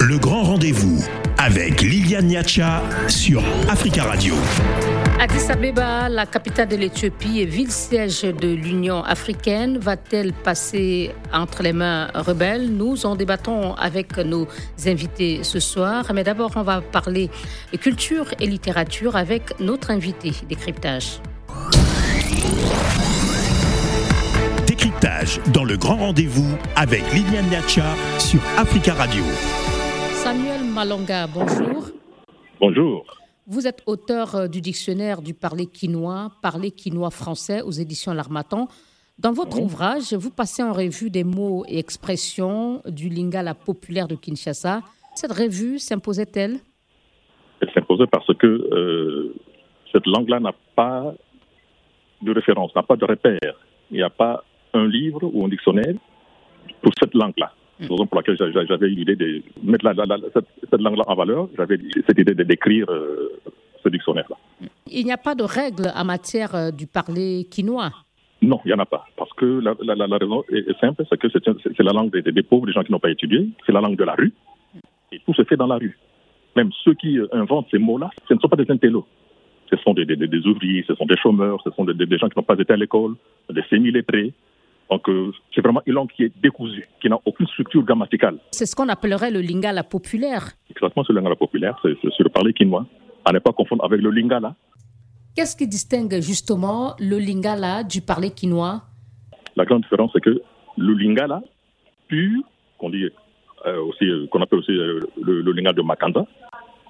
Le grand rendez-vous avec Liliane Niacha sur Africa Radio. Addis Abeba, la capitale de l'Éthiopie et ville-siège de l'Union africaine, va-t-elle passer entre les mains rebelles? Nous en débattons avec nos invités ce soir. Mais d'abord, on va parler culture et littérature avec notre invité décryptage. Dans le grand rendez-vous avec Liliane Niacha sur Africa Radio. Samuel Malonga, bonjour. Bonjour. Vous êtes auteur euh, du dictionnaire du parler quinois, parler quinois français aux éditions L'Armatan. Dans votre ouvrage, vous passez en revue des mots et expressions du lingala populaire de Kinshasa. Cette revue s'imposait-elle? Elle s'imposait parce que euh, cette langue-là n'a pas de référence, n'a pas de repère. Il n'y a pas un livre ou un dictionnaire pour cette langue-là. C'est la raison pour laquelle j'avais l'idée de mettre cette, langue-là en valeur. J'avais cette idée de décrire euh, ce dictionnaire-là. Il n'y a pas de règles en matière euh, du parler quinois Non, il n'y en a pas. Parce que la, raison est, simple, c'est que c'est la langue des, pauvres, des gens qui n'ont pas étudié. C'est la langue de la rue. Et tout se fait dans la rue. Même ceux qui euh, inventent ces mots-là, ce ne sont pas des intellos. Ce sont des, ouvriers, ce sont des chômeurs, ce sont des, gens qui n'ont pas été à l'école, des semi-léprés, donc, euh, c'est vraiment une langue qui est décousue, qui n'a aucune structure grammaticale. C'est ce qu'on appellerait le lingala populaire. Exactement, ce lingala populaire, c'est le parler quinois. À ne pas confondre avec le lingala. Qu'est-ce qui distingue justement le lingala du parler quinois La grande différence, c'est que le lingala pur, qu'on dit euh, aussi, euh, qu'on appelle aussi le, lingala de Makanda,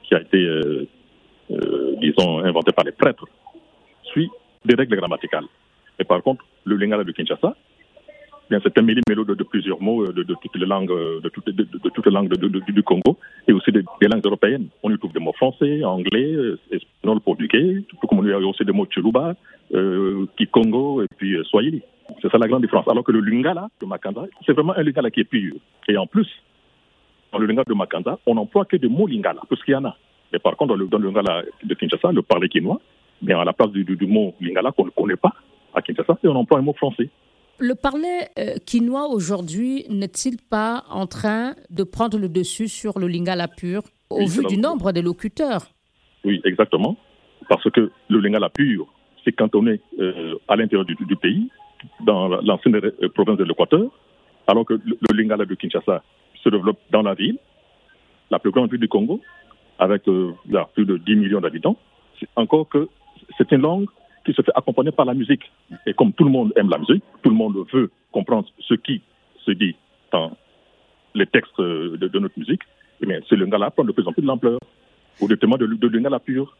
qui a été, disons, inventé par les prêtres, suit des règles grammaticales. Et par contre, le lingala de Kinshasa, c'est un mêlé-mélo de, plusieurs mots euh, de, toutes les langues, euh, de toutes, toutes les langues du Congo et aussi des, langues européennes. On y trouve des mots français, anglais, euh, espagnol, portugais, tout comme on y a aussi des mots tchoulouba, euh, kikongo et puis swahili. C'est ça la grande différence. Alors que le lingala de Makanda, c'est vraiment un lingala qui est pur. Et en plus, dans le lingala de Makanda, on n'emploie que des mots lingala, parce qu'il y en a. Mais par contre, dans le, lingala de Kinshasa, le parler quinois, bien à la place du mot lingala qu'on ne connaît pas à Kinshasa, on emploie un mot français. Le parler euh, quinois aujourd'hui n'est-il pas en train de prendre le dessus sur le lingala pur au vu du nombre de locuteurs? Oui, exactement. Parce que le lingala pur s'est cantonné euh, à l'intérieur du, pays, dans l'ancienne euh, province de l'Équateur, alors que le, lingala de Kinshasa se développe dans la ville, la plus grande ville du Congo, avec plus de 10 millions d'habitants. Encore que c'est une langue qui se fait accompagner par la musique. Et comme tout le monde aime la musique, tout le monde veut comprendre ce qui se dit dans les textes de, notre musique, eh ce lingala prend de plus en plus de l'ampleur au détriment de, de lingala pur.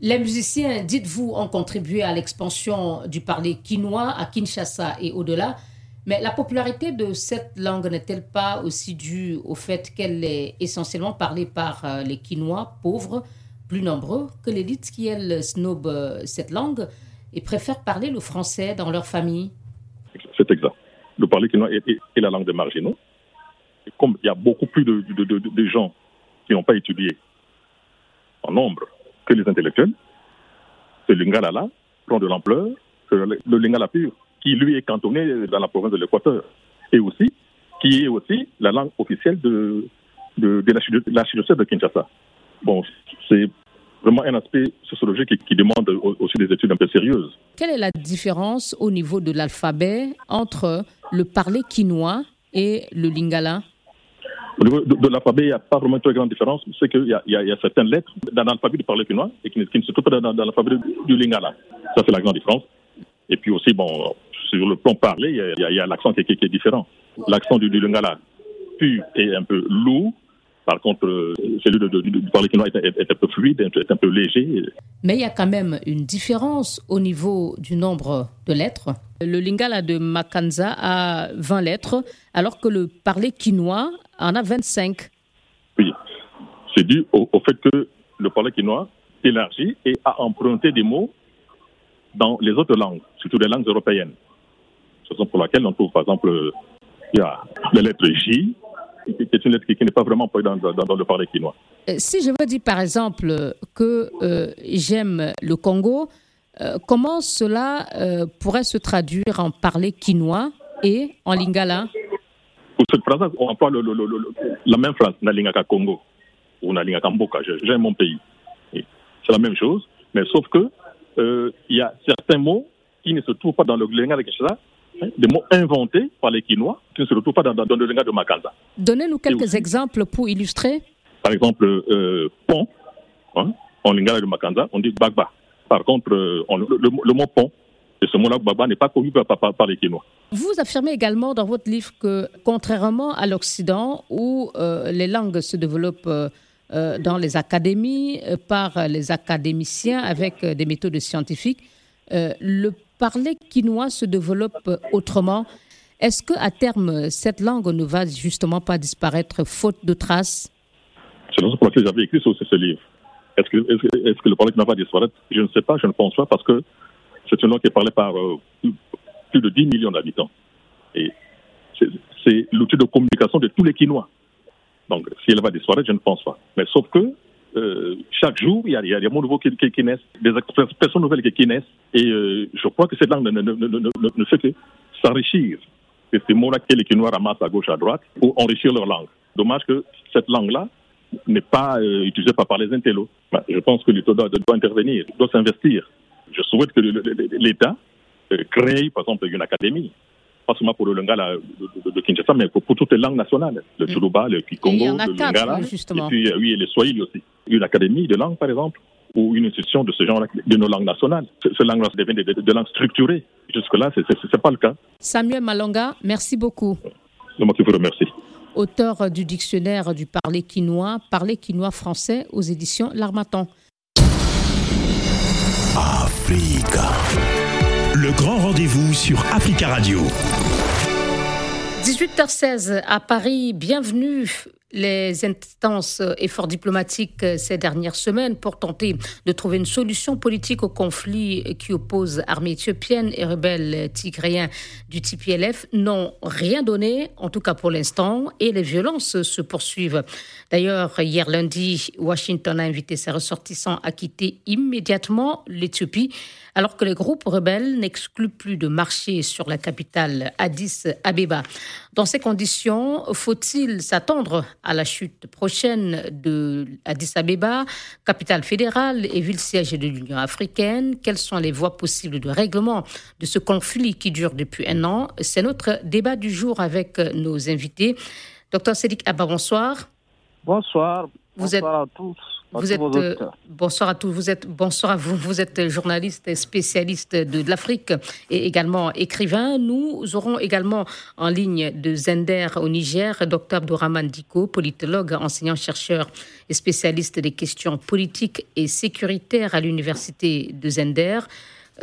Les musiciens, dites-vous, ont contribué à l'expansion du parler quinois à Kinshasa et au-delà. Mais la popularité de cette langue n'est-elle pas aussi due au fait qu'elle est essentiellement parlée par euh, les Quinois pauvres? Plus nombreux que l'élite qui, elle, snob euh, cette langue et préfère parler le français dans leur famille. C'est exact. Le parler est, la langue des marginaux. Comme il y a beaucoup plus de, gens qui n'ont pas étudié en nombre que les intellectuels, ce lingala-là prend de l'ampleur le, lingala pur, qui lui est cantonné dans la province de l'Équateur, et aussi, qui est aussi la langue officielle de, de, de de Kinshasa. Bon, c'est vraiment un aspect sociologique qui, demande aussi des études un peu sérieuses. Quelle est la différence au niveau de l'alphabet entre le parler quinois et le lingala? Au niveau de, l'alphabet, il n'y a pas vraiment une grande différence. C'est qu'il y, y, a certaines lettres dans l'alphabet du parler quinois et qui, ne se trouvent pas dans, l'alphabet du, lingala. Ça, c'est la grande différence. Et puis aussi, bon, sur le plan parlé, il y a, l'accent qui, est différent. L'accent du, du lingala pur est un peu lourd, par contre, euh, celui de, du parler quinois est, un peu fluide, est un peu léger. Mais il y a quand même une différence au niveau du nombre de lettres. Le lingala de Makanza a 20 lettres, alors que le parler quinois en a 25. Oui, c'est dû au, fait que le parler quinois élargit et a emprunté des mots dans les autres langues, surtout les langues européennes. C'est pour laquelle on trouve, par exemple, il y a les lettres J, c'est une lettre qui, n'est pas vraiment dans, dans, le parler quinois. Euh, si je veux dire par exemple que euh, j'aime le Congo, euh, comment cela pourrait se traduire en parler quinois et en lingala? Pour cette phrase, on emploie le, le, le, la même phrase, Nalingaka Congo ou Nalingaka Mboka, j'aime mon pays. C'est la même chose, mais sauf que il y a certains mots qui ne se trouvent pas dans le lingala des mots inventés par les Quinois qui ne se retrouvent pas dans, dans le lingala de Makanda. Donnez-nous quelques exemples pour illustrer. Par exemple, euh, pont, hein, en lingala de Makanda, on dit bagba. Par contre, euh, on, le, le, mot pont, et ce mot-là, bagba, n'est pas connu par, par, par, les Quinois. Vous affirmez également dans votre livre que, contrairement à l'Occident, où euh, les langues se développent dans les académies par les académiciens avec des méthodes scientifiques, le parler quinois se développe autrement. Est-ce que à terme, cette langue ne va justement pas disparaître faute de traces? C'est pour laquelle j'avais écrit ce livre. Est-ce que, le parler quinois va disparaître? Je ne sais pas, je ne pense pas, parce que c'est une langue qui est parlée par plus de 10 millions d'habitants. Et c'est l'outil de communication de tous les Quinois. Donc, si elle va disparaître, je ne pense pas. Mais sauf que euh, chaque jour, il y, a, il y a des mots nouveaux qui, qui, naissent, des expressions nouvelles qui, naissent. Et euh, je crois que cette langue ne, ne, ne, ne fait que s'enrichir. C'est ces mots-là que les Quinois ramassent à gauche, à droite pour enrichir leur langue. Dommage que cette langue-là n'est pas euh, utilisée par, par les intellos. Ben, je pense que l'État doit, doit intervenir, doit s'investir. Je souhaite que l'État euh, créer, par exemple, une académie pas seulement pour le Lingala de, de, Kinshasa, mais pour, pour, toutes les langues nationales, le Tuluba, le Kikongo, le Lingala, justement. et puis oui, et le Swahili aussi. Une académie de langue, par exemple, ou une institution de ce genre de nos langues nationales. Ces langues-là deviennent des, des, langues structurées. Jusque-là, ce n'est pas le cas. Samuel Malonga, merci beaucoup. C'est moi qui vous remercie. Auteur du dictionnaire du parler quinois, parler quinois français aux éditions L'Armatan. Africa. Le grand rendez-vous sur Africa Radio. 18h16 à Paris, bienvenue les instances efforts diplomatiques ces dernières semaines pour tenter de trouver une solution politique au conflit qui oppose armée éthiopienne et rebelles tigréens du TPLF n'ont rien donné, en tout cas pour l'instant, et les violences se poursuivent. D'ailleurs, hier lundi, Washington a invité ses ressortissants à quitter immédiatement l'Éthiopie alors que les groupes rebelles n'excluent plus de marcher sur la capitale Addis Abeba. Dans ces conditions, faut-il s'attendre à la chute prochaine de Addis Abeba, capitale fédérale et ville-siège de l'Union africaine Quelles sont les voies possibles de règlement de ce conflit qui dure depuis un an? C'est notre débat du jour avec nos invités. Docteur Sédic Abba, bonsoir. Bonsoir. Bonsoir à tous. Vous êtes, euh, bonsoir à tous. Vous êtes, bonsoir à vous. Vous êtes journaliste et spécialiste de, l'Afrique et également écrivain. Nous aurons également en ligne de Zender au Niger, Dr Abdourahman Diko, politologue, enseignant-chercheur et spécialiste des questions politiques et sécuritaires à l'université de Zender.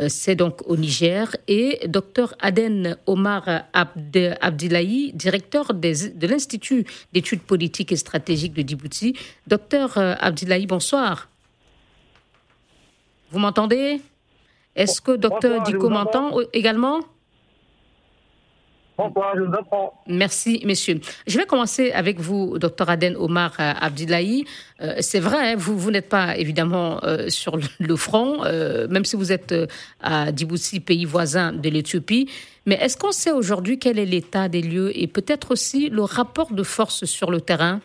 Euh, c'est donc au Niger, et Dr Aden Omar Abdilahi, directeur de l'Institut d'études politiques et stratégiques de Djibouti. Docteur euh, Abdilahi, bonsoir. Vous m'entendez? Est-ce que Docteur Diko m'entend également? Merci, messieurs. Je vais commencer avec vous, docteur Aden Omar euh, Abdillahi. Euh, c'est vrai, hein, vous, vous n'êtes pas évidemment euh, sur le front, même si vous êtes à Djibouti, pays voisin de l'Éthiopie. Mais est-ce qu'on sait aujourd'hui quel est l'état des lieux et peut-être aussi le rapport de force sur le terrain?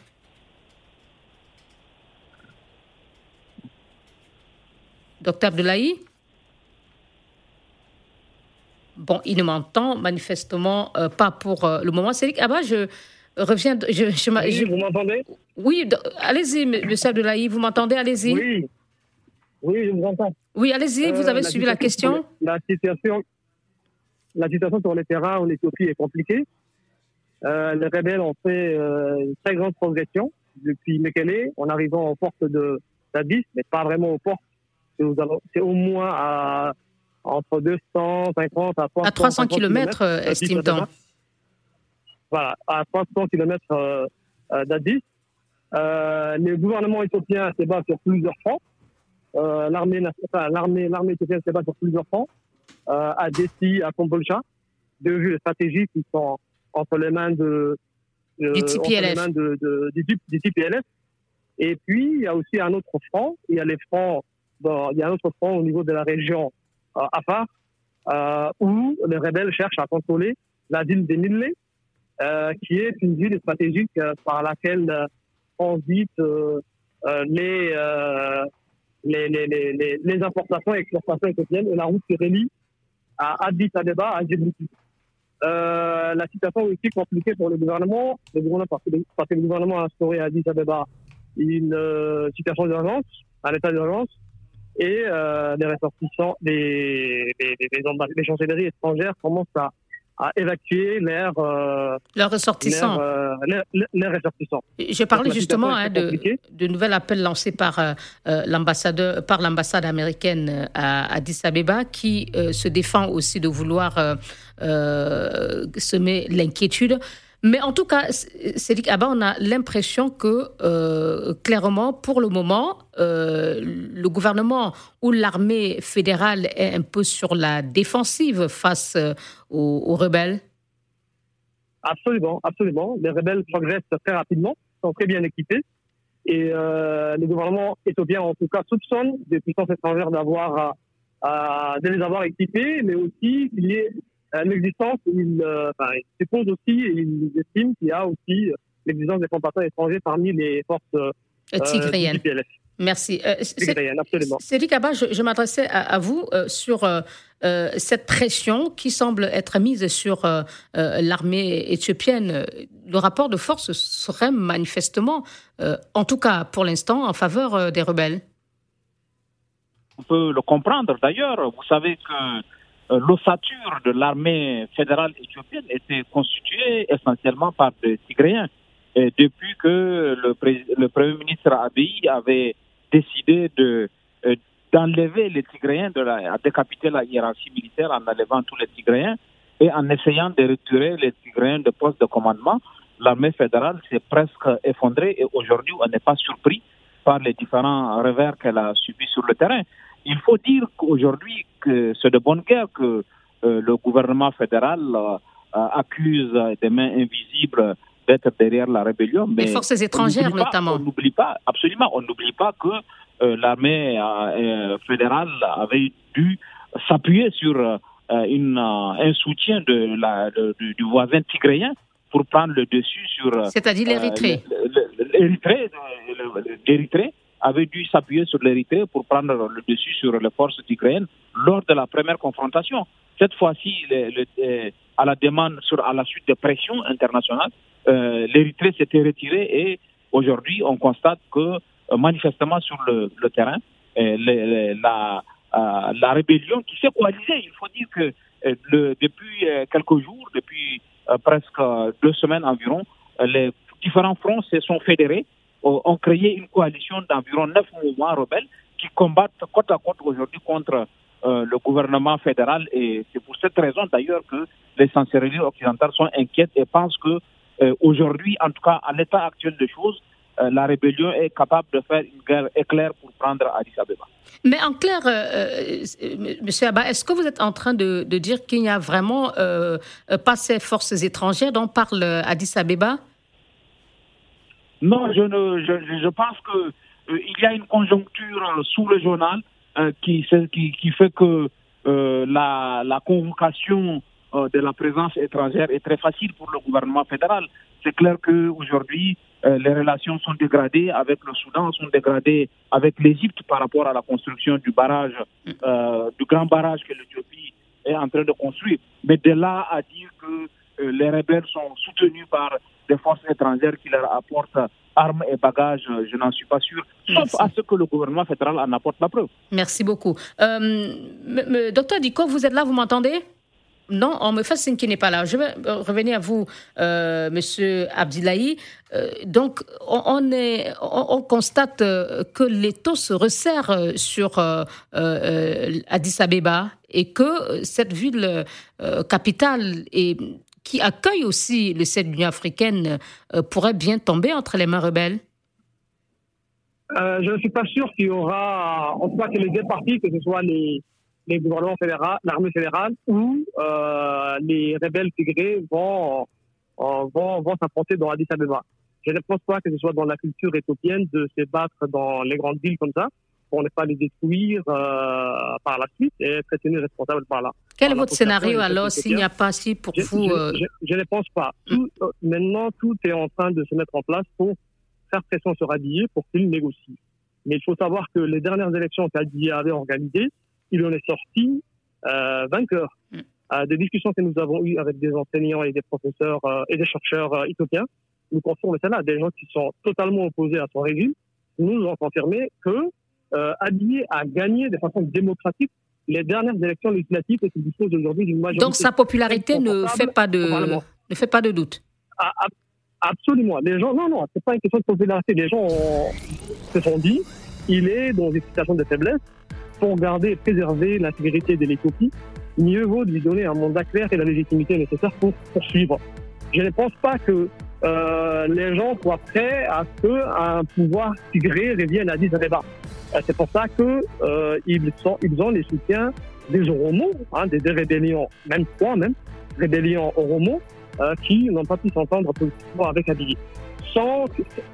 Docteur Abdillahi Bon, il ne m'entend manifestement euh, pas pour euh, le moment. Ah bah, je reviens. Je, je, oui, vous m'entendez? Oui, allez-y, monsieur Abdoulaye, vous m'entendez? Allez-y. Oui. Oui, je vous entends. Oui, allez-y, vous avez euh, suivi la question la situation, la situation sur le terrain en Éthiopie est compliquée. les rebelles ont fait une très grande progression depuis Mekele en arrivant aux portes de mais pas vraiment aux portes. C'est au moins à entre 250 à 300, à 300 km, estime-t-on. Voilà, à 300 km euh, euh, d'Addis. Euh, le gouvernement éthiopien se bat sur plusieurs fronts. Euh, l'armée, enfin, l'armée, l'armée éthiopienne se bat sur plusieurs fronts. Euh, à Dessi, à Kombolcha, deux villes stratégiques qui sont entre les mains de, du TPLF. Mains de, de, du, du, TPLF. Et puis, il y a aussi un autre front. Il y a les fronts, bon, il y a un autre front au niveau de la région Afar, euh, où les rebelles cherchent à contrôler la ville de Nile qui est une ville stratégique par laquelle transitent les, les, les, les, importations et exportations éthiopiennes et la route qui relie à Addis Abeba à Djibouti. Euh, la situation est aussi compliquée pour le gouvernement, le gouvernement parce, que, le gouvernement a instauré à Addis Abeba une euh, situation d'urgence, un état d'urgence, et euh, les ressortissants, les, les, les, les chancelleries étrangères commencent à à évacuer leurs euh, ressortissants. Euh, ressortissants. Je parlais justement hein, de, de nouvel appel lancé par euh, l'ambassadeur, par l'ambassade américaine à Addis Abeba, qui se défend aussi de vouloir semer l'inquiétude. Mais en tout cas, Cédric Abba, on a l'impression que, euh, clairement, pour le moment, euh, le gouvernement ou l'armée fédérale est un peu sur la défensive face euh, aux, rebelles. Absolument, absolument. Les rebelles progressent très rapidement, sont très bien équipés. Et le gouvernement éthiopien, en tout cas, soupçonne des puissances étrangères d'avoir, de les avoir équipés, mais aussi qu'il y ait l'existence, il, euh, enfin, il suppose aussi, il estime qu'il y a aussi l'existence des combattants étrangers parmi les forces euh, tigriennes. Merci. Euh, absolument. Cédric Abba, je, je m'adressais à, vous sur cette pression qui semble être mise sur l'armée éthiopienne. Le rapport de force serait manifestement, en tout cas pour l'instant, en faveur des rebelles. On peut le comprendre d'ailleurs. Vous savez que euh, l'ossature de l'armée fédérale éthiopienne était constituée essentiellement par des Tigréens. Et depuis que le, Premier ministre Abiy avait décidé euh, d'enlever les Tigréens, de la, décapiter la hiérarchie militaire en enlevant tous les Tigréens et en essayant de retirer les Tigréens de poste de commandement, l'armée fédérale s'est presque effondrée et aujourd'hui on n'est pas surpris par les différents revers qu'elle a subis sur le terrain. Il faut dire qu'aujourd'hui que c'est de bonne guerre que euh, le gouvernement fédéral euh, accuse des mains invisibles d'être derrière la rébellion. Mais Les forces étrangères notamment. On n'oublie pas, absolument, on n'oublie pas que euh, l'armée fédérale avait dû s'appuyer sur une, un soutien de la, du voisin tigréen pour prendre le dessus sur... C'est-à-dire l'Érythrée. L'Érythrée avait dû s'appuyer sur l'Érythrée pour prendre le dessus sur les forces tigréennes lors de la première confrontation. Cette fois-ci, euh, à la demande, à la suite de pressions internationales, euh, l'Érythrée s'était retirée et aujourd'hui, on constate que euh, manifestement sur le, terrain, la, la rébellion qui s'est coalisée, il faut dire que depuis quelques jours, depuis presque deux semaines environ, les différents fronts se sont fédérés ont créé une coalition d'environ neuf mouvements rebelles qui combattent côte à côte aujourd'hui contre euh, le gouvernement fédéral. Et c'est pour cette raison d'ailleurs que les chancelleries occidentales sont inquiètes et pensent que euh, aujourd'hui, en tout cas à l'état actuel des choses, euh, la rébellion est capable de faire une guerre éclair pour prendre Addis Abeba. Mais en clair, Monsieur Abba, est-ce que vous êtes en train de dire qu'il n'y a vraiment pas ces forces étrangères dont parle Addis Abeba? Non, je, ne, je, pense que euh, y a une conjoncture euh, sous-régionale euh, qui, qui, fait que la, la, convocation de la présence étrangère est très facile pour le gouvernement fédéral. C'est clair qu'aujourd'hui, les relations sont dégradées avec le Soudan, sont dégradées avec l'Égypte par rapport à la construction du barrage, du grand barrage que l'Éthiopie est en train de construire. Mais de là à dire que les rebelles sont soutenus par des forces étrangères qui leur apportent armes et bagages, je n'en suis pas sûr, sauf à ce que le gouvernement fédéral en apporte la preuve. Merci beaucoup. Euh, docteur Diko, vous êtes là, vous m'entendez? Non, on me fait signe qu'il n'est pas là. Je vais revenir à vous, euh, Monsieur Abdillahi. Euh, donc, on, est, on, constate euh, que les taux se resserrent sur Addis Abeba et que cette ville capitale est qui accueille aussi le de l'Union africaine euh, pourrait bien tomber entre les mains rebelles? Euh, Je ne suis pas sûr qu'il y aura, en tout cas que les deux parties, que ce soit les gouvernements fédéraux, l'armée fédérale ou euh, les rebelles tigrés vont, vont, vont s'affronter dans Addis Abeba. Je ne pense pas que ce soit dans la culture éthiopienne de se battre dans les grandes villes comme ça. Pour ne pas les détruire euh, par la suite et être tenu responsable par là. Quel est votre scénario alors s'il n'y a pas si pour vous euh, je, ne pense pas. Hmm. maintenant, tout est en train de se mettre en place pour faire pression sur Abiy pour qu'il négocie. Mais il faut savoir que les dernières élections qu'Abiy avait organisées, il en est sorti vainqueur. Mm. des discussions que nous avons eues avec des enseignants et des professeurs et des chercheurs éthiopiens, nous confirmons cela, des gens qui sont totalement opposés à son régime, nous ont confirmé que euh, a gagné de façon démocratique les dernières élections législatives et qu'il dispose aujourd'hui d'une majorité. Donc sa popularité ne fait pas de ne fait pas de doute. Ah, absolument. Les gens, non, non, c'est pas une question de popularité. Les gens se sont dit, il est dans une situation de faiblesse. Pour garder et préserver l'intégrité de l'Éthiopie, mieux vaut lui donner un mandat clair et la légitimité nécessaire pour poursuivre. Je ne pense pas que euh, les gens soient prêts à ce qu'un pouvoir tigré revienne à 10 Abeba. Euh, c'est pour ça que euh, ils, ont les soutiens des Oromo, hein, des, rébellions, même trois même, rébellions Oromo, euh, qui n'ont pas pu s'entendre pour avec Abiy. Sans,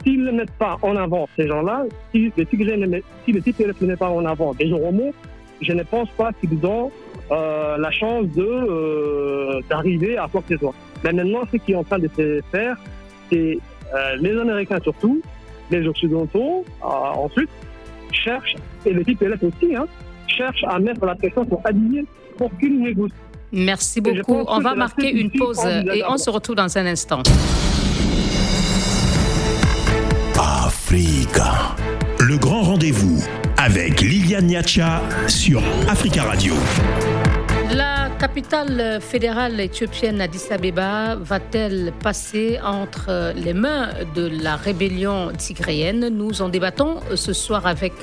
s'ils ne mettent pas en avant ces gens-là, si ne mettent, si TPLF ne mettent pas en avant des Oromo, je ne pense pas qu'ils ont euh, la chance d'arriver à quoi que ce soit. Mais maintenant, ce qui est en train de se faire, c'est les Américains surtout, les Occidentaux ensuite, cherchent, et le TPLF aussi, hein, cherchent à mettre la pression pour aligner pour qu'ils négocient. Merci beaucoup. On va marquer une pause et on se retrouve dans un instant. Africa. Le grand rendez-vous avec Liliane Niacha sur Africa Radio. La capitale fédérale éthiopienne Addis Abeba va-t-elle passer entre les mains de la rébellion tigréenne? Nous en débattons ce soir avec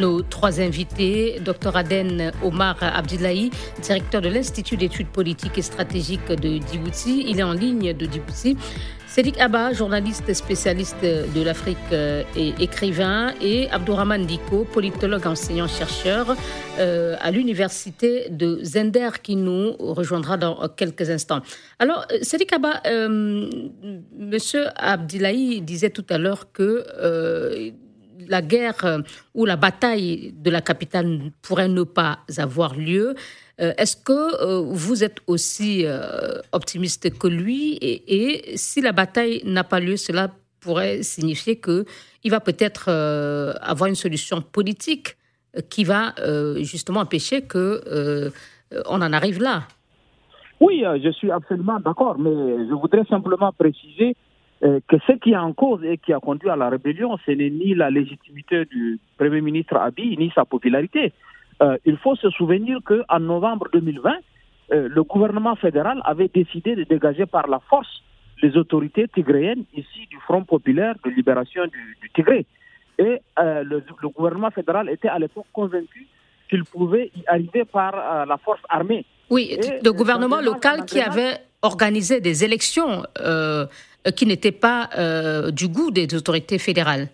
nos trois invités. Dr Aden Omar Abdillahi, directeur de l'Institut d'études politiques et stratégiques de Djibouti. Il est en ligne de Djibouti. Cédric Abba, journaliste spécialiste de l'Afrique euh, et écrivain, et Abdourahman Diko, politologue enseignant-chercheur euh, à l'université de Zender, qui nous rejoindra dans quelques instants. Alors, euh, Cédric Abba, Monsieur Abdillahi disait tout à l'heure que la guerre ou la bataille de la capitale pourrait ne pas avoir lieu. Euh, est-ce que euh, vous êtes aussi euh, optimiste que lui et, si la bataille n'a pas lieu, cela pourrait signifier qu'il va peut-être avoir une solution politique qui va justement empêcher que on en arrive là? Oui, je suis absolument d'accord, mais je voudrais simplement préciser que ce qui est en cause et qui a conduit à la rébellion, ce n'est ni la légitimité du Premier ministre Abiy, ni sa popularité. Euh, il faut se souvenir qu'en novembre 2020, euh, le gouvernement fédéral avait décidé de dégager par la force les autorités tigréennes ici du Front populaire de libération du, du Tigré. Et euh, le, gouvernement fédéral était à l'époque convaincu qu'il pouvait y arriver par la force armée. Oui, le gouvernement local qui avait organisé des élections qui n'étaient pas du goût des autorités fédérales.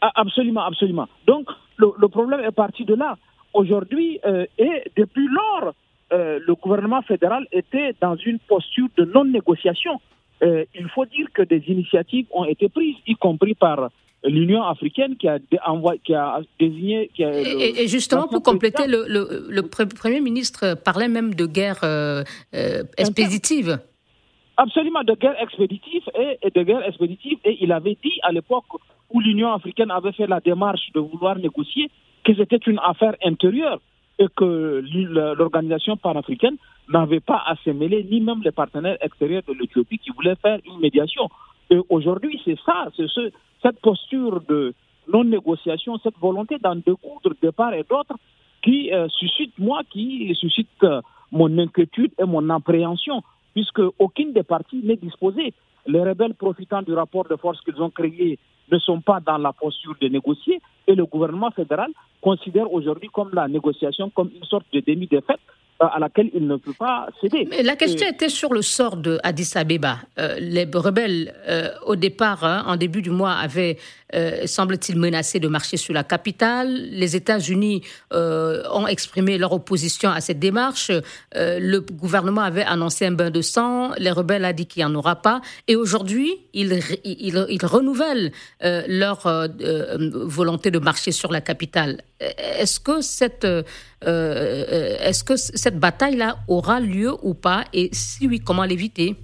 Ah, absolument, absolument. Donc, le problème est parti de là. Aujourd'hui, euh, et depuis lors, euh, le gouvernement fédéral était dans une posture de non-négociation. Euh, il faut dire que des initiatives ont été prises, y compris par l'Union africaine qui a, qui a désigné. Qui a et, justement, pour compléter, le, le, Premier ministre parlait même de guerre expéditive. Absolument, de guerre expéditive et, et, de guerre expéditive. Et il avait dit à l'époque où l'Union africaine avait fait la démarche de vouloir négocier, que c'était une affaire intérieure et que l'organisation panafricaine n'avait pas à se mêler, ni même les partenaires extérieurs de l'Éthiopie qui voulaient faire une médiation. Et aujourd'hui, c'est ça, c'est ce, cette posture de non-négociation, cette volonté d'en découdre de part et d'autre qui euh, suscite, moi, qui suscite euh, mon inquiétude et mon appréhension, puisque aucune des parties n'est disposée. Les rebelles profitant du rapport de force qu'ils ont créé ne sont pas dans la posture de négocier et le gouvernement fédéral considère aujourd'hui comme la négociation comme une sorte de demi-défaite à laquelle il ne peut pas céder. Mais la question était sur le sort de Addis Abeba. Euh, les rebelles, euh, au départ, hein, en début du mois, avaient, euh, semble-t-il, menacé de marcher sur la capitale. Les États-Unis ont exprimé leur opposition à cette démarche. le gouvernement avait annoncé un bain de sang. Les rebelles ont dit qu'il n'y en aura pas. Et aujourd'hui, ils, renouvellent leur volonté de marcher sur la capitale. Euh, est-ce que cette bataille-là aura lieu ou pas? Et si oui, comment l'éviter?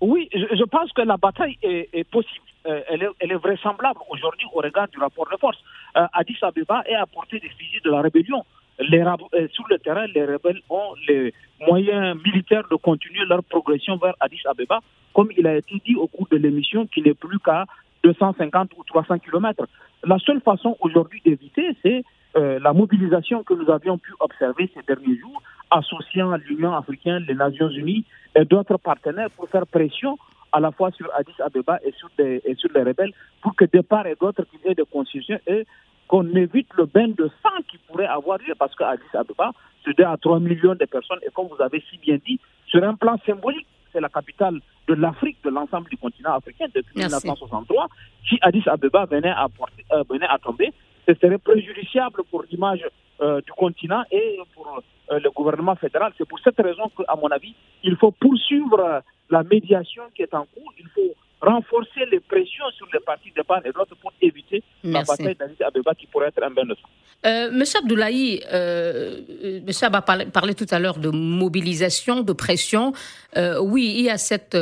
Oui, je, pense que la bataille est, possible. Euh, elle, est, vraisemblable aujourd'hui au regard du rapport de force. Euh, Addis Abeba est à portée des fusils de la rébellion. Les, sur le terrain, les rebelles ont les moyens militaires de continuer leur progression vers Addis Abeba, comme il a été dit au cours de l'émission, qui n'est plus qu'à 250 ou 300 kilomètres. La seule façon aujourd'hui d'éviter, c'est euh, la mobilisation que nous avions pu observer ces derniers jours, associant l'Union africaine, les Nations unies et d'autres partenaires pour faire pression à la fois sur Addis Abeba et sur, et sur les rebelles, pour que de part et d'autre qu'il y ait des concessions et qu'on évite le bain de sang qui pourrait avoir lieu, parce qu'Addis Abeba, c'est 2 à 3 millions de personnes, et comme vous avez si bien dit, sur un plan symbolique, c'est la capitale de l'Afrique, de l'ensemble du continent africain depuis 1963, si Addis Abeba venait à, porter, euh, venait à tomber, ce serait préjudiciable pour l'image euh, du continent et pour euh, le gouvernement fédéral. C'est pour cette raison qu'à mon avis, il faut poursuivre la médiation qui est en cours. Il faut renforcer les pressions sur les partis de part et d'autre pour éviter la bataille d'Addis Abeba qui pourrait être un bain de sang. Euh, Monsieur Abdoulaye, euh, euh Monsieur Abba parlait, tout à l'heure de mobilisation, de pression. Euh, oui, il y a cette,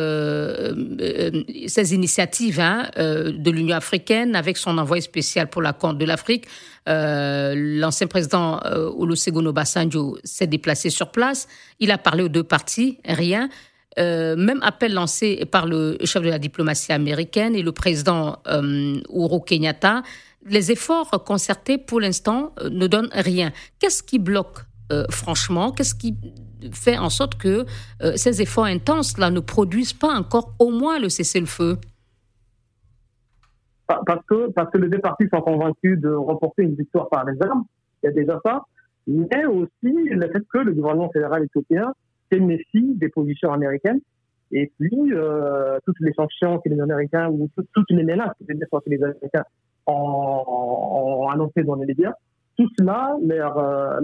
ces initiatives hein, de l'Union africaine avec son envoyé spécial pour la Compte de l'Afrique. L'ancien président Olusegun Obasanjo s'est déplacé sur place. Il a parlé aux deux parties, rien. Euh, même appel lancé par le chef de la diplomatie américaine et le président euh, Uhuru Kenyatta, les efforts concertés pour l'instant euh, ne donnent rien. Qu'est-ce qui bloque franchement? Qu'est-ce qui fait en sorte que ces efforts intenses-là ne produisent pas encore au moins le cessez-le-feu? Parce que, parce que les deux parties sont convaincus de remporter une victoire par les armes, il y a déjà ça, mais aussi le fait que le gouvernement fédéral éthiopien méfie des positions américaines. Et puis, euh, toutes les sanctions que les Américains, ou toutes les menaces que les Américains ont, annoncées dans les médias, tout cela leur, euh,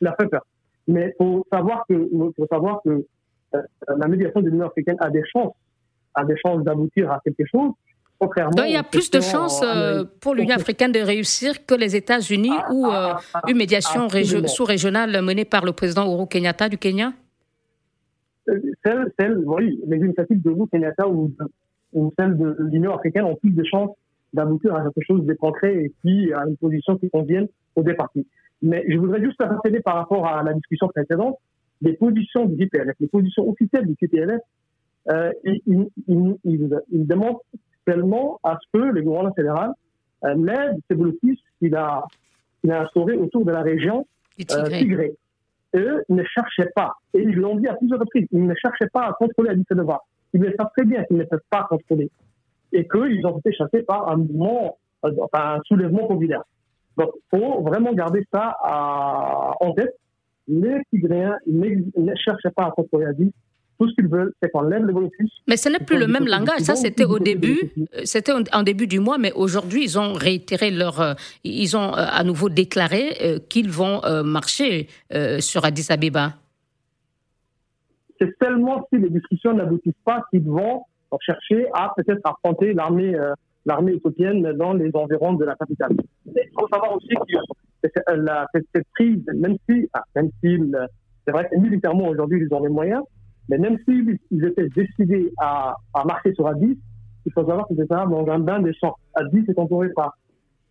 leur, fait, peur. Mais il faut savoir que, faut savoir que euh, la médiation de l'Union africaine a des chances, a des chances d'aboutir à quelque chose. Contrairement Donc, il y a plus de chances euh, pour l'Union africaine de réussir que les États-Unis ah, ou ah, ah, une médiation sous-régionale menée par le président Uhuru Kenyatta du Kenya? Celles, celles, oui, les initiatives de vous, Kenyatta ou, ou celles de l'Union africaine ont plus de chances d'aboutir à quelque chose de concret et puis à une position qui convienne aux deux parties. Mais je voudrais juste rappeler par rapport à la discussion précédente, les positions du GPLF, les positions officielles du GPLF, euh, ils, ils, ils, demandent tellement à ce que le gouvernement fédéral euh, l'aide ces blocus qu'il a, qu'il a instauré autour de la région euh, Tigré eux ne cherchaient pas, et ils l'ont dit à plusieurs reprises, ils ne cherchaient pas à contrôler Addis Abeba. Ils le savent très bien qu'ils ne peuvent pas contrôler. Et qu'ils ont été chassés par un mouvement, euh, enfin, un soulèvement populaire. Donc, il faut vraiment garder ça en tête. Les Tigréens ne cherchaient pas à contrôler Addis tout ce qu'ils veulent, c'est qu'on lève le bénéfice. Mais ce n'est plus le même langage. Ça, c'était au début, euh, c'était en début du mois, mais aujourd'hui, ils ont réitéré leur, euh, ils ont euh, à nouveau déclaré qu'ils vont marcher sur Addis Abeba. C'est seulement si les discussions n'aboutissent pas qu'ils vont chercher à peut-être affronter l'armée, l'armée éthiopienne dans les environs de la capitale. Il faut savoir aussi que cette, crise, même si, ah, même si, c'est vrai que militairement aujourd'hui ils ont les moyens, mais même s'ils étaient décidés à, à marcher sur Addis, il faut savoir que c'est un bain des champs. Addis est entouré par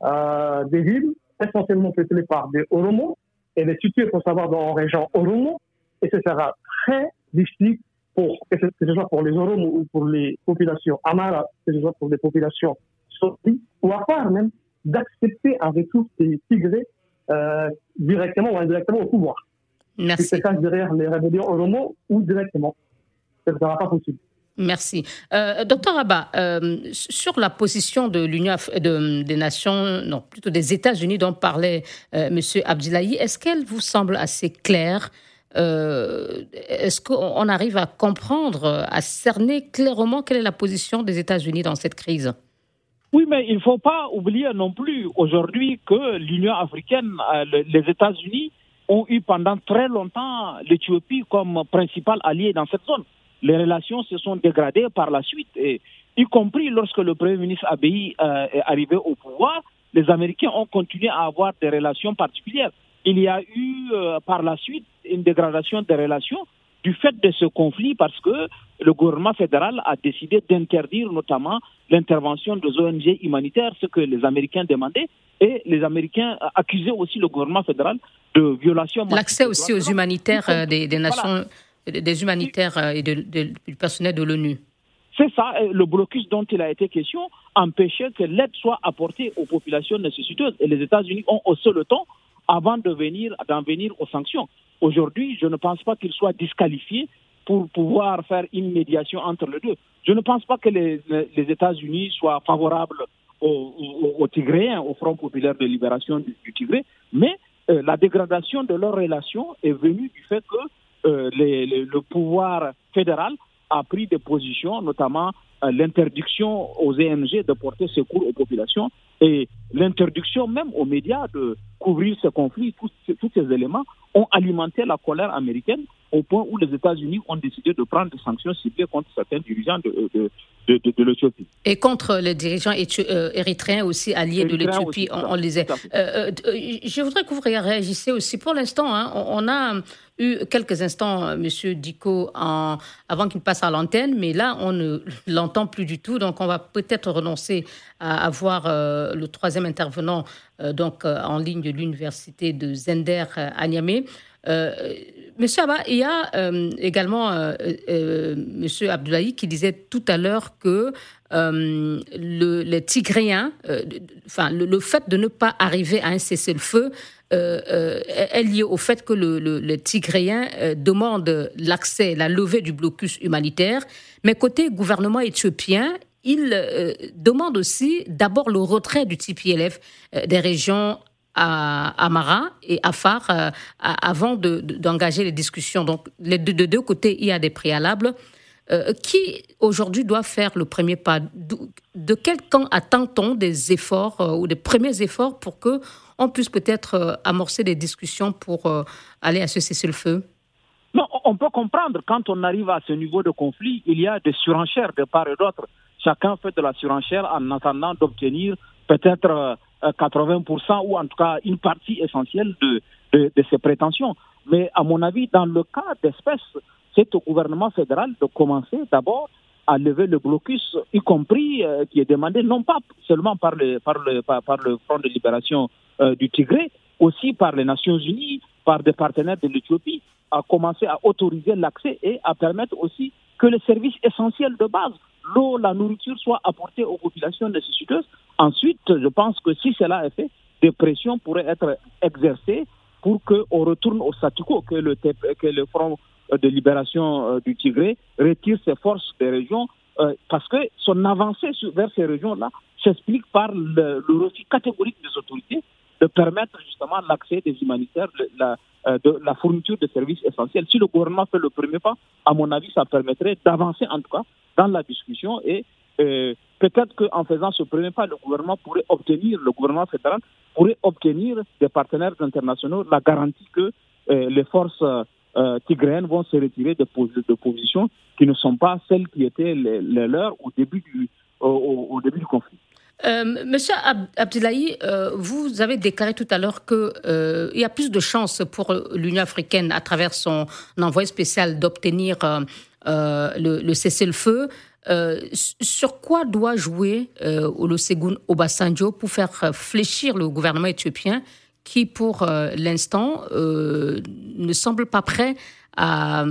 euh, des villes essentiellement peuplées par des Oromos. Elle est située, il faut savoir, dans la région Oromo. Et ce sera très difficile pour, que ce soit pour les Oromos ou pour les populations Amara, que ce soit pour les populations Soti, ou à part même, d'accepter un retour des Tigrés euh, directement ou indirectement au pouvoir. Merci. Qui se cache derrière les rébellions Oromo ou directement. Ce ne sera pas possible. Merci. Euh, docteur Abba, euh, sur la position de l'Union de, des Nations, non, plutôt des États-Unis dont parlait euh, M. Abdillahi, est-ce qu'elle vous semble assez claire Est-ce qu'on arrive à comprendre, à cerner clairement quelle est la position des États-Unis dans cette crise? Oui, mais il ne faut pas oublier non plus aujourd'hui que l'Union africaine, les États-Unis ont eu pendant très longtemps l'Éthiopie comme principal allié dans cette zone. Les relations se sont dégradées par la suite, et, y compris lorsque le Premier ministre Abiy euh, est arrivé au pouvoir, les Américains ont continué à avoir des relations particulières. Il y a eu euh, par la suite une dégradation des relations du fait de ce conflit parce que le gouvernement fédéral a décidé d'interdire notamment l'intervention des ONG humanitaires, ce que les Américains demandaient, et les Américains accusaient aussi le gouvernement fédéral de violation. L'accès aussi aux humanitaires euh, des, nations, des humanitaires euh, et du personnel de l'ONU. C'est ça, le blocus dont il a été question empêchait que l'aide soit apportée aux populations nécessiteuses. Et les États-Unis ont haussé le temps avant d'en venir aux sanctions. Aujourd'hui, je ne pense pas qu'il soit disqualifié pour pouvoir faire une médiation entre les deux. Je ne pense pas que les, États-Unis soient favorables aux, aux, Tigréens, au Front populaire de libération du, Tigré, mais euh, la dégradation de leurs relations est venue du fait que euh, le pouvoir fédéral a pris des positions, notamment euh, l'interdiction aux ONG de porter secours aux populations et l'interdiction même aux médias de couvrir ce conflit, tous ces éléments ont alimenté la colère américaine au point où les États-Unis ont décidé de prendre des sanctions ciblées contre certains dirigeants de, de, de, de, l'Éthiopie. Et contre les dirigeants euh, érythréens aussi alliés de l'Éthiopie, on, on, les a. Euh, je voudrais que vous réagissiez aussi. Pour l'instant, hein, on, a eu quelques instants euh, Monsieur Diko en, avant qu'il passe à l'antenne, mais là, on ne l'entend plus du tout. Donc, on va peut-être renoncer à avoir euh, le troisième intervenant euh, donc, en ligne de l'université de Zender à Niamey. Monsieur Abba, il y a également Monsieur Abdoulaye qui disait tout à l'heure que le, les Tigréens, enfin le, fait de ne pas arriver à un cessez-le-feu euh, euh, est liée au fait que le, le, le Tigréen euh, demande l'accès, la levée du blocus humanitaire, mais côté gouvernement éthiopien, il demande aussi d'abord le retrait du TPLF des régions à Amara et Afar avant d'engager les discussions. Donc, de, de, deux côtés, il y a des préalables. qui aujourd'hui doit faire le premier pas? De quel camp attend-on des efforts ou des premiers efforts pour que on puisse peut-être euh, amorcer des discussions pour euh, aller à ce cessez-le-feu? Non, on peut comprendre, quand on arrive à ce niveau de conflit, il y a des surenchères de part et d'autre. Chacun fait de la surenchère en attendant d'obtenir peut-être 80% euh, ou en tout cas une partie essentielle de, de, ses prétentions. Mais à mon avis, dans le cas d'espèce, c'est au gouvernement fédéral de commencer d'abord à lever le blocus, y compris qui est demandé non pas seulement par le, par le, par le Front de libération euh, du Tigré, aussi par les Nations Unies, par des partenaires de l'Éthiopie, à commencer à autoriser l'accès et à permettre aussi que les services essentiels de base, l'eau, la nourriture, soient apportés aux populations nécessiteuses. Ensuite, je pense que si cela est fait, des pressions pourraient être exercées pour qu'on retourne au statu quo, que le, que le Front de libération euh, du Tigré retire ses forces des régions, euh, parce que son avancée vers ces régions-là s'explique par le, le refus catégorique des autorités de permettre justement l'accès des humanitaires, la, euh, la fourniture de services essentiels. Si le gouvernement fait le premier pas, à mon avis, ça permettrait d'avancer en tout cas dans la discussion et euh, peut-être qu'en faisant ce premier pas, le gouvernement pourrait obtenir, le gouvernement fédéral pourrait obtenir des partenaires internationaux la garantie que euh, les forces euh, tigréennes vont se retirer de, positions qui ne sont pas celles qui étaient les, leurs au début du, au, début du conflit. Euh, Monsieur Abdoulaye, euh, vous avez déclaré tout à l'heure qu'il euh, y a plus de chances pour l'Union africaine, à travers son envoyé spécial, d'obtenir le cessez-le-feu. Sur quoi doit jouer Olusegun Obasanjo pour faire fléchir le gouvernement éthiopien qui, pour l'instant, ne semble pas prêt à,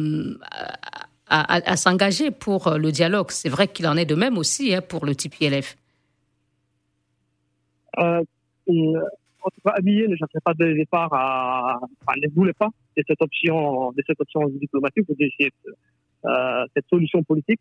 s'engager pour le dialogue? C'est vrai qu'il en est de même aussi hein, pour le TPLF. Euh, en tout cas, Abiye ne cherchait pas de départ à, ne voulait pas de cette option, de cette option diplomatique ou de euh, cette solution politique.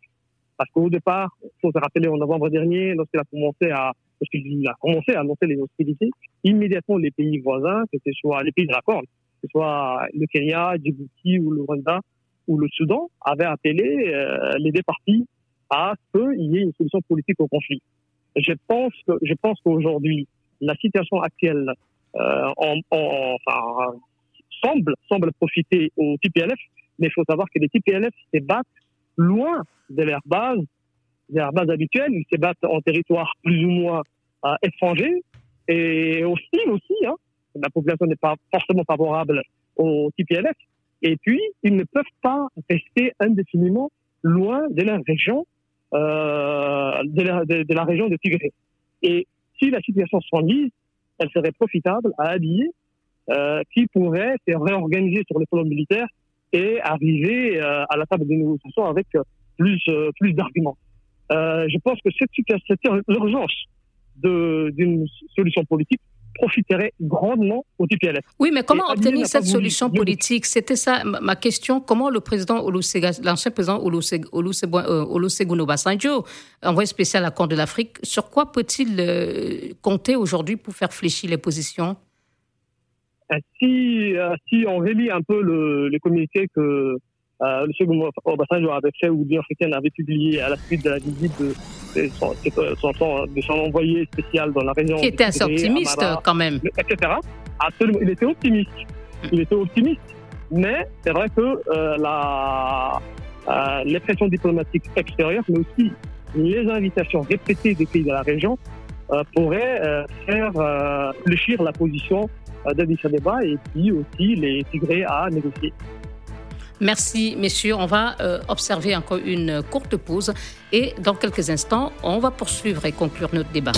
Parce qu'au départ, il faut se rappeler en novembre dernier, lorsqu'il a commencé à, lorsqu'il a commencé à annoncer les hostilités, immédiatement les pays voisins, que ce soit les pays de l'accord, ce soit le Kenya, Djibouti ou le Rwanda ou le Soudan, avaient appelé euh, les deux parties à ce qu'il y ait une solution politique au conflit. Je pense que, je pense qu'aujourd'hui, la situation actuelle euh, en, en, enfin, semble, semble profiter aux TPLF, mais il faut savoir que les TPLF se battent loin de leur base, de leur base habituelle. Ils se battent en territoire plus ou moins euh, étranger et aussi, aussi, hein, la population n'est pas forcément favorable au TPLF. Et puis, ils ne peuvent pas rester indéfiniment loin de leur région, euh, de, la, de, la, région de Tigré. Et si la situation s'enlise, elle serait profitable à habiller euh, qui pourrait se réorganiser sur le plan militaire et arriver euh, à la table des négociations avec plus, euh, plus d'arguments. Euh, je pense que cette situation, l'urgence d'une solution politique profiterait grandement au TPLF. Oui, mais comment obtenir cette solution politique? C'était ça ma question. Comment le président l'ancien président Olusegun Obasanjo, envoyé spécial à la Cour de l'Afrique, sur quoi peut-il compter aujourd'hui pour faire fléchir les positions? Si, si on relit un peu le, les communiqués que euh, le second Obasanjo avait fait ou l'Union africaine avait publié à la suite de la visite de, de, son, de son, envoyé spécial dans la région. Qui était assez optimiste quand même. Etc. Absolument. Il était optimiste. Il était optimiste. Mais c'est vrai que euh, la, euh, les pressions diplomatiques extérieures, mais aussi les invitations répétées des pays de la région euh, pourraient euh, faire euh, fléchir la position d'Addis Abeba et puis aussi les Tigrés à négocier. Merci, messieurs. On va euh, observer encore une courte pause et dans quelques instants, on va poursuivre et conclure notre débat.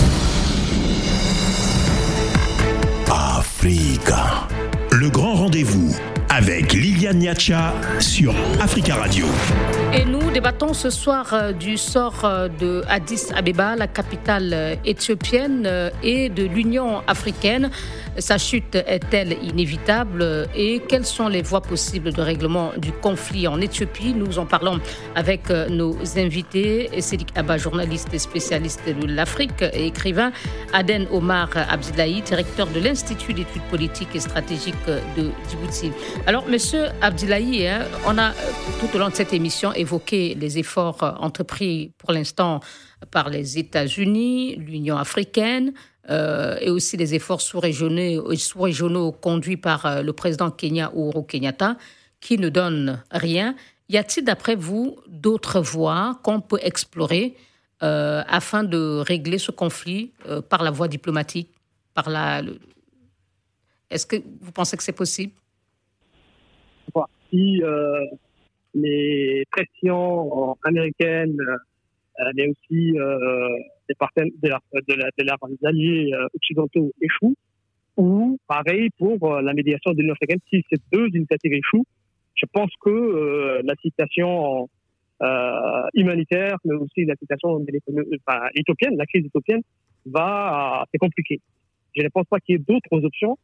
Africa. Le grand rendez-vous avec Liliane Niacha sur Africa Radio. Et nous débattons ce soir euh, du sort euh, de Addis Abeba, la capitale euh, éthiopienne, et de l'Union africaine. Sa chute est-elle inévitable et quelles sont les voies possibles de règlement du conflit en Éthiopie? Nous en parlons avec nos invités. Sédik Abba, journaliste et spécialiste de l'Afrique et écrivain. Aden Omar Abdillahi, directeur de l'Institut d'études politiques et stratégiques de Djibouti. Alors, monsieur Abdillahi, hein, on a tout au long de cette émission évoqué les efforts entrepris pour l'instant par les États-Unis, l'Union africaine, euh, et aussi les efforts sous-régionaux, sous-régionaux conduits par euh, le président Kenya Uhuru Kenyatta, qui ne donnent rien. Y a-t-il, d'après vous, d'autres voies qu'on peut explorer euh, afin de régler ce conflit euh, par la voie diplomatique par la... Est-ce que vous pensez que c'est possible? Si euh, les pressions américaines, mais aussi des partenaires, de, la, de, la, de leurs alliés occidentaux échouent, ou pareil pour la médiation de l'Union africaine, si ces deux initiatives échouent, je pense que euh, la situation euh, humanitaire, mais aussi la situation enfin, éthiopienne, la crise éthiopienne, va c'est compliqué. Je ne pense pas qu'il y ait d'autres options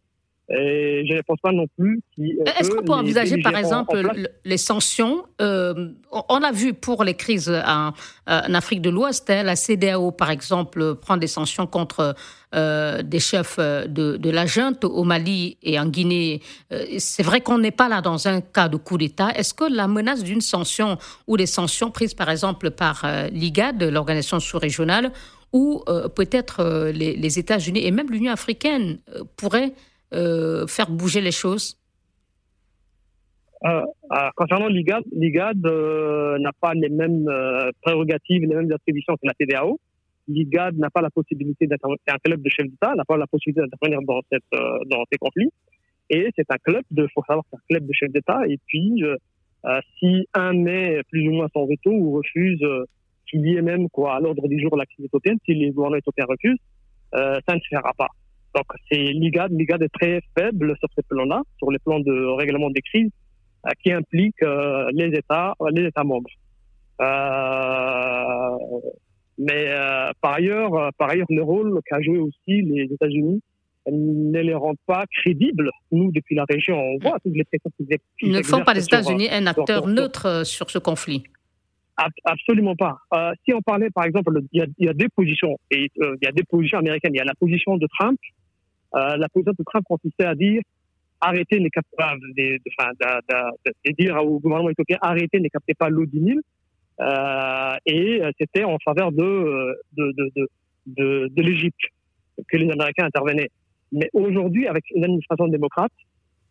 et je ne pense pas non plus. Est-ce qu'on peut envisager, par exemple, les sanctions euh, On a vu pour les crises en, en Afrique de l'Ouest, hein, la CDAO, par exemple, prend des sanctions contre euh, des chefs de, de, la junte au Mali et en Guinée. Euh, c'est vrai qu'on n'est pas là dans un cas de coup d'État. Est-ce que la menace d'une sanction ou des sanctions prises, par exemple, par euh, l'IGAD, l'organisation sous-régionale, ou euh, peut-être euh, les, les États-Unis et même l'Union africaine pourraient euh, faire bouger les choses euh, euh, Concernant l'IGAD, l'IGAD n'a pas les mêmes prérogatives, les mêmes attributions que la TDAO. L'IGAD n'a pas la possibilité d'être un club de chefs d'État, n'a pas la possibilité d'intervenir dans, ces conflits. Et c'est un club de, faut savoir, c'est un club de chefs d'État. Et puis, si un met plus ou moins son veto ou refuse qu'il y ait même quoi à l'ordre du jour la crise éthiopienne, si les gouvernements éthiopiens refusent, ça ne se fera pas. Donc c'est l'IGAD, l'IGAD est très faible sur ce plan-là, sur les plans de règlement des crises, euh, qui implique euh, les États, les États membres. Euh, mais par ailleurs, par ailleurs, le rôle qu'a joué aussi les États-Unis ne les rend pas crédibles. Nous, depuis la région, on voit toutes les pressions qui Ne font pas les États-Unis un acteur neutre sur ce conflit Absolument pas. Euh, si on parlait, par exemple, il y a, il y a deux positions, et euh, il y a des positions américaines. Il y a la position de Trump. Euh, la position de Trump consistait à dire arrêtez n'est capable de, de, de, dire au gouvernement éthiopien arrêtez, ne captez pas l'eau du Nil. Euh, et c'était en faveur de, de, de, de, de l'Égypte que les Américains intervenaient. Mais aujourd'hui, avec une administration démocrate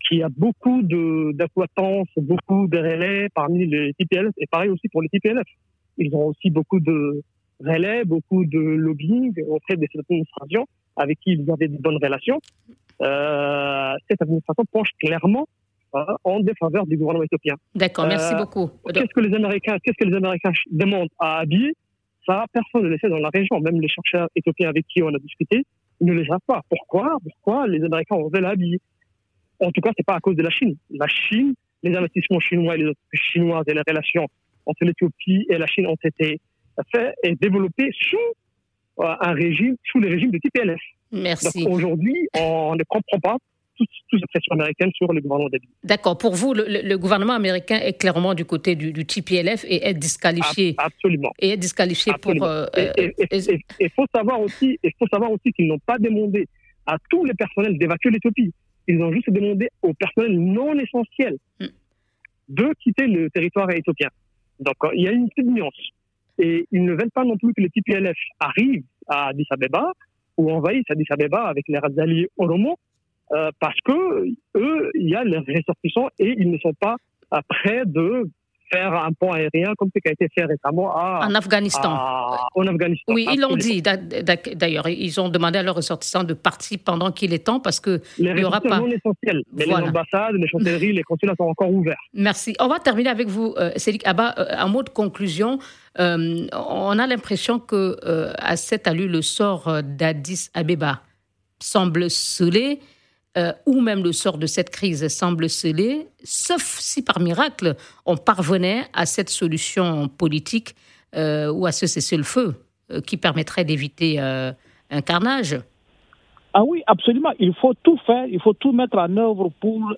qui a beaucoup d'acquaintance, beaucoup de relais parmi les TPLF, et pareil aussi pour les TPLF. Ils ont aussi beaucoup de relais, beaucoup de lobbying auprès de cette administration avec qui ils avaient de bonnes relations. Euh, cette administration penche clairement euh, en défaveur du gouvernement éthiopien. D'accord, merci euh, beaucoup. Qu'est-ce que les Américains, qu'est-ce que les Américains demandent à Abiy? Ça, personne ne le sait dans la région. Même les chercheurs éthiopiens avec qui on a discuté, ne le savent pas. Pourquoi Pourquoi les Américains ont veulent Abiy? En tout cas, c'est pas à cause de la Chine. La Chine, les investissements chinois et les chinoises et les relations entre l'Éthiopie et la Chine ont été faits et développés sous un régime, sous le régime de TPLF. Merci. aujourd'hui, on ne comprend pas toute, toute pression américaine sur le gouvernement d'Abiy. D'accord. Pour vous, le, gouvernement américain est clairement du côté du, TPLF et est disqualifié. Absolument. Et est disqualifié pour. Euh, il faut savoir aussi, faut savoir aussi qu'ils n'ont pas demandé à tous les personnels d'évacuer l'Éthiopie. Ils ont juste demandé au personnel non essentiel hmm. de quitter le territoire éthiopien. Donc, il y a une petite nuance. Et ils ne veulent pas non plus que le TPLF arrive à Addis Abeba ou envahisse Addis Abeba avec les alliés Oromo, euh, parce que eux, il y a les ressortissants et ils ne sont pas prêts de faire un pont aérien comme ce qui a été fait récemment à, en Afghanistan. en Afghanistan. Oui, ils l'ont dit. D'ailleurs, ils ont demandé à leurs ressortissants de partir pendant qu'il est temps parce que les il aura pas. non essentiels. Mais les ambassades, les chancelleries, les consulats sont encore ouverts. Merci. On va terminer avec vous, euh, Cédric Abba. Euh, un mot de conclusion. Euh, on a l'impression que à cette allure, le sort d'Addis Abeba semble scellé. Euh, ou même le sort de cette crise semble scellé, sauf si par miracle on parvenait à cette solution politique euh, ou à ce cessez-le-feu euh, qui permettrait d'éviter un carnage. Ah oui, absolument. Il faut tout faire, il faut tout mettre en œuvre pour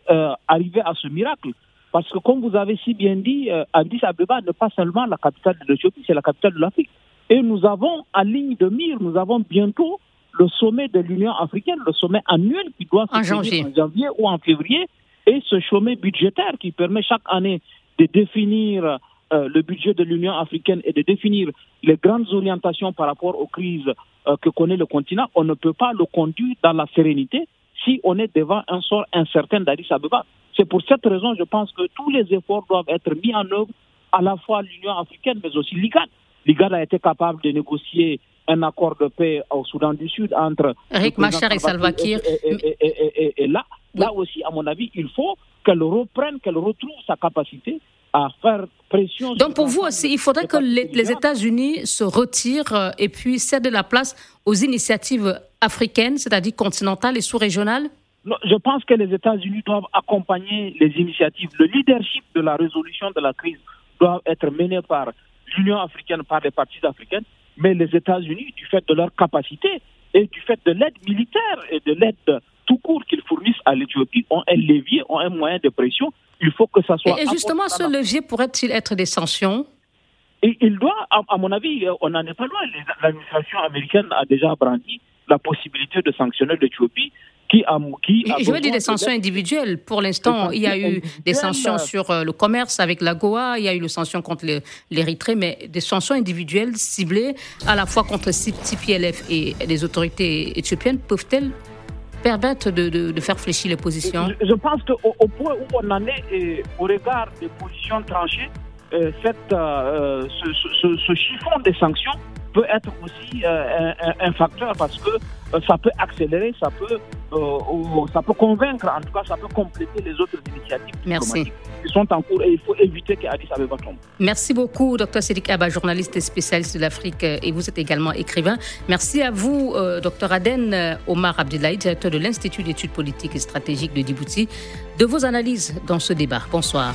arriver à ce miracle. Parce que comme vous avez si bien dit, Addis Abeba n'est pas seulement la capitale de l'Éthiopie, c'est la capitale de l'Afrique. Et nous avons en ligne de mire, nous avons bientôt le sommet de l'Union africaine, le sommet annuel qui doit se en janvier. en janvier ou en février, et ce sommet budgétaire qui permet chaque année de définir euh, le budget de l'Union africaine et de définir les grandes orientations par rapport aux crises euh, que connaît le continent, on ne peut pas le conduire dans la sérénité si on est devant un sort incertain d'Addis Abeba. C'est pour cette raison, je pense que tous les efforts doivent être mis en œuvre, à la fois l'Union africaine, mais aussi l'IGAD. L'IGAD a été capable de négocier un accord de paix au Soudan du Sud entre Rick Machar et Salva Kiir. Et, là, là aussi, à mon avis, il faut qu'elle reprenne, qu'elle retrouve sa capacité à faire pression. Donc pour vous aussi, il faudrait que les, États-Unis se retirent euh, et puis cèdent la place aux initiatives africaines, c'est-à-dire continentales et sous-régionales? Je pense que les États-Unis doivent accompagner les initiatives. Le leadership de la résolution de la crise doit être mené par l'Union africaine, par les partis africaines, mais les États-Unis, du fait de leur capacité et du fait de l'aide militaire et de l'aide tout court qu'ils fournissent à l'Éthiopie, ont un levier, ont un moyen de pression. Il faut que ça soit. Et justement, ce levier pourrait-il être des sanctions? Et il doit, à, mon avis, on n'en est pas loin. L'administration américaine a déjà brandi la possibilité de sanctionner l'Éthiopie qui a, qui Je veux dire des sanctions individuelles. Pour l'instant, il y a eu des sanctions sur euh, le commerce avec la Goa, il y a eu les sanctions contre l'Érythrée, mais des sanctions individuelles ciblées à la fois contre TPLF et les autorités éthiopiennes peuvent-elles permettre de, de, faire fléchir les positions? Je, pense qu'au au point où on en est, au regard des positions tranchées, euh, cette, euh, ce, ce chiffon des sanctions peut être aussi euh, un, facteur parce que euh, ça peut accélérer, ça peut, euh, ça peut convaincre, en tout cas, ça peut compléter les autres initiatives Merci. qui sont en cours et il faut éviter qu'Addis Abeba tombe. Merci beaucoup, Dr Sédik Abba, journaliste et spécialiste de l'Afrique et vous êtes également écrivain. Merci à vous, Dr Aden Omar Abdoulaye, directeur de l'Institut d'études politiques et stratégiques de Djibouti, de vos analyses dans ce débat. Bonsoir.